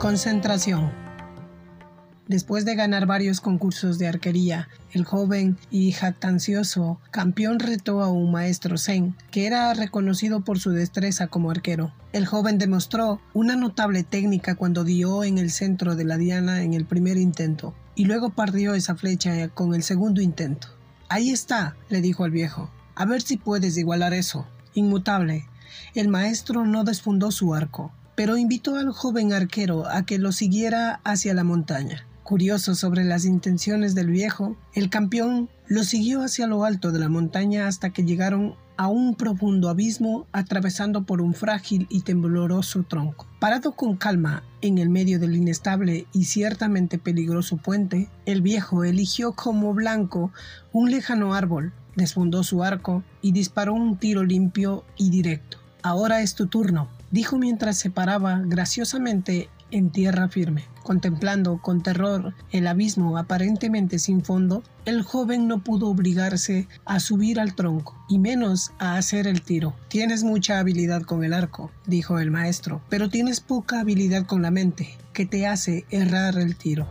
Concentración. Después de ganar varios concursos de arquería, el joven y jactancioso campeón retó a un maestro zen, que era reconocido por su destreza como arquero. El joven demostró una notable técnica cuando dio en el centro de la diana en el primer intento, y luego partió esa flecha con el segundo intento. Ahí está, le dijo al viejo. A ver si puedes igualar eso. Inmutable. El maestro no desfundó su arco, pero invitó al joven arquero a que lo siguiera hacia la montaña. Curioso sobre las intenciones del viejo, el campeón lo siguió hacia lo alto de la montaña hasta que llegaron a un profundo abismo atravesando por un frágil y tembloroso tronco. Parado con calma en el medio del inestable y ciertamente peligroso puente, el viejo eligió como blanco un lejano árbol, desfundó su arco y disparó un tiro limpio y directo. Ahora es tu turno, dijo mientras se paraba graciosamente en tierra firme. Contemplando con terror el abismo aparentemente sin fondo, el joven no pudo obligarse a subir al tronco, y menos a hacer el tiro. Tienes mucha habilidad con el arco, dijo el maestro, pero tienes poca habilidad con la mente, que te hace errar el tiro.